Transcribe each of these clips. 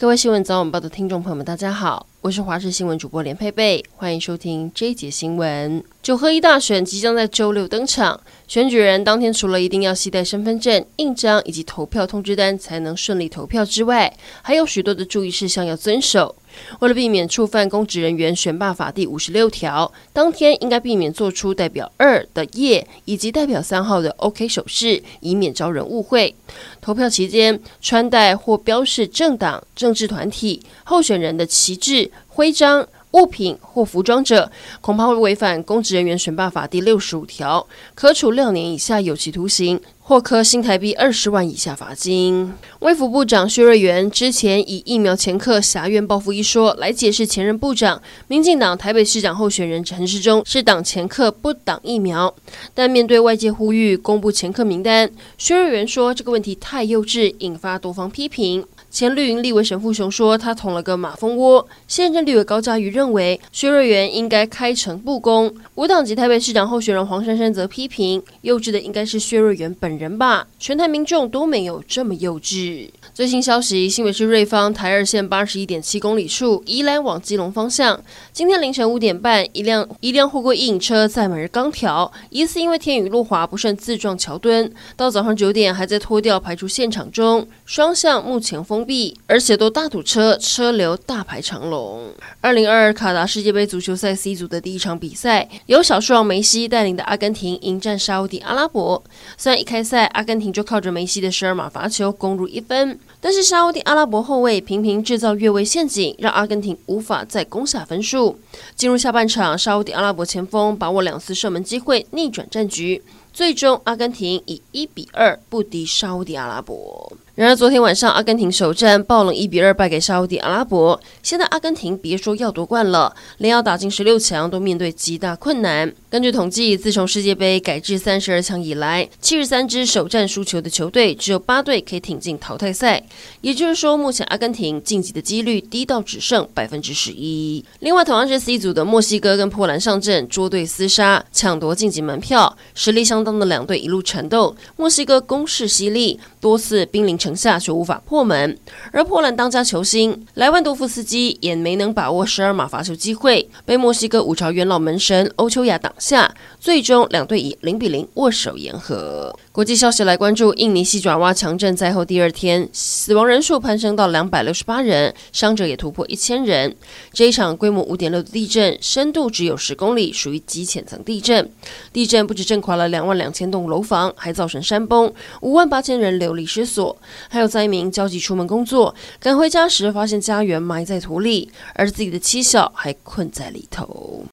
各位新闻早晚报的听众朋友们，大家好，我是华视新闻主播连佩佩，欢迎收听这一节新闻。九合一大选即将在周六登场，选举人当天除了一定要携带身份证、印章以及投票通知单才能顺利投票之外，还有许多的注意事项要遵守。为了避免触犯公职人员选罢法第五十六条，当天应该避免做出代表二的耶以及代表三号的 OK 手势，以免招人误会。投票期间，穿戴或标示政党、政治团体、候选人的旗帜、徽章。物品或服装者，恐怕会违反公职人员选罢法第六十五条，可处六年以下有期徒刑，或科新台币二十万以下罚金。卫福部长薛瑞元之前以疫苗前客挟怨报复一说来解释前任部长民进党台北市长候选人陈时中是挡前客不挡疫苗，但面对外界呼吁公布前客名单，薛瑞元说这个问题太幼稚，引发多方批评。前绿营立委沈富雄说，他捅了个马蜂窝。现任立委高嘉瑜认为，薛瑞元应该开诚布公。无党籍台北市长候选人黄珊珊则批评，幼稚的应该是薛瑞元本人吧？全台民众都没有这么幼稚。最新消息，新北市瑞芳台二线八十一点七公里处，宜兰往基隆方向，今天凌晨五点半，一辆一辆货柜一引车载满了钢条，疑似因为天雨路滑不慎自撞桥墩，到早上九点还在拖吊排除现场中，双向目前封。B，而且都大堵车，车流大排长龙。二零二二卡达世界杯足球赛 C 组的第一场比赛，由小树王梅西带领的阿根廷迎战沙乌地阿拉伯。虽然一开赛阿根廷就靠着梅西的十二码罚球攻入一分，但是沙乌地阿拉伯后卫频频制造越位陷阱，让阿根廷无法再攻下分数。进入下半场，沙乌地阿拉伯前锋把握两次射门机会，逆转战局。最终，阿根廷以一比二不敌沙乌地阿拉伯。然而，昨天晚上阿根廷首战爆冷一比二败给沙乌地阿拉伯。现在阿根廷别说要夺冠了，连要打进十六强都面对极大困难。根据统计，自从世界杯改制三十二强以来，七十三支首战输球的球队只有八队可以挺进淘汰赛。也就是说，目前阿根廷晋级的几率低到只剩百分之十一。另外，同样是 C 组的墨西哥跟波兰上阵捉对厮杀，抢夺晋级门票，实力相当的两队一路缠斗。墨西哥攻势犀利，多次兵临城。下却无法破门，而波兰当家球星莱万多夫斯基也没能把握十二码罚球机会，被墨西哥五朝元老门神欧秋亚挡下，最终两队以零比零握手言和。国际消息来关注，印尼西爪哇强震灾后第二天，死亡人数攀升到两百六十八人，伤者也突破一千人。这一场规模五点六的地震，深度只有十公里，属于极浅层地震。地震不止震垮了两万两千栋楼房，还造成山崩，五万八千人流离失所。还有灾民焦急出门工作，赶回家时发现家园埋在土里，而自己的妻小还困在里头。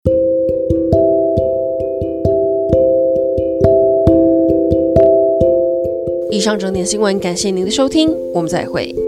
以上整点新闻，感谢您的收听，我们再会。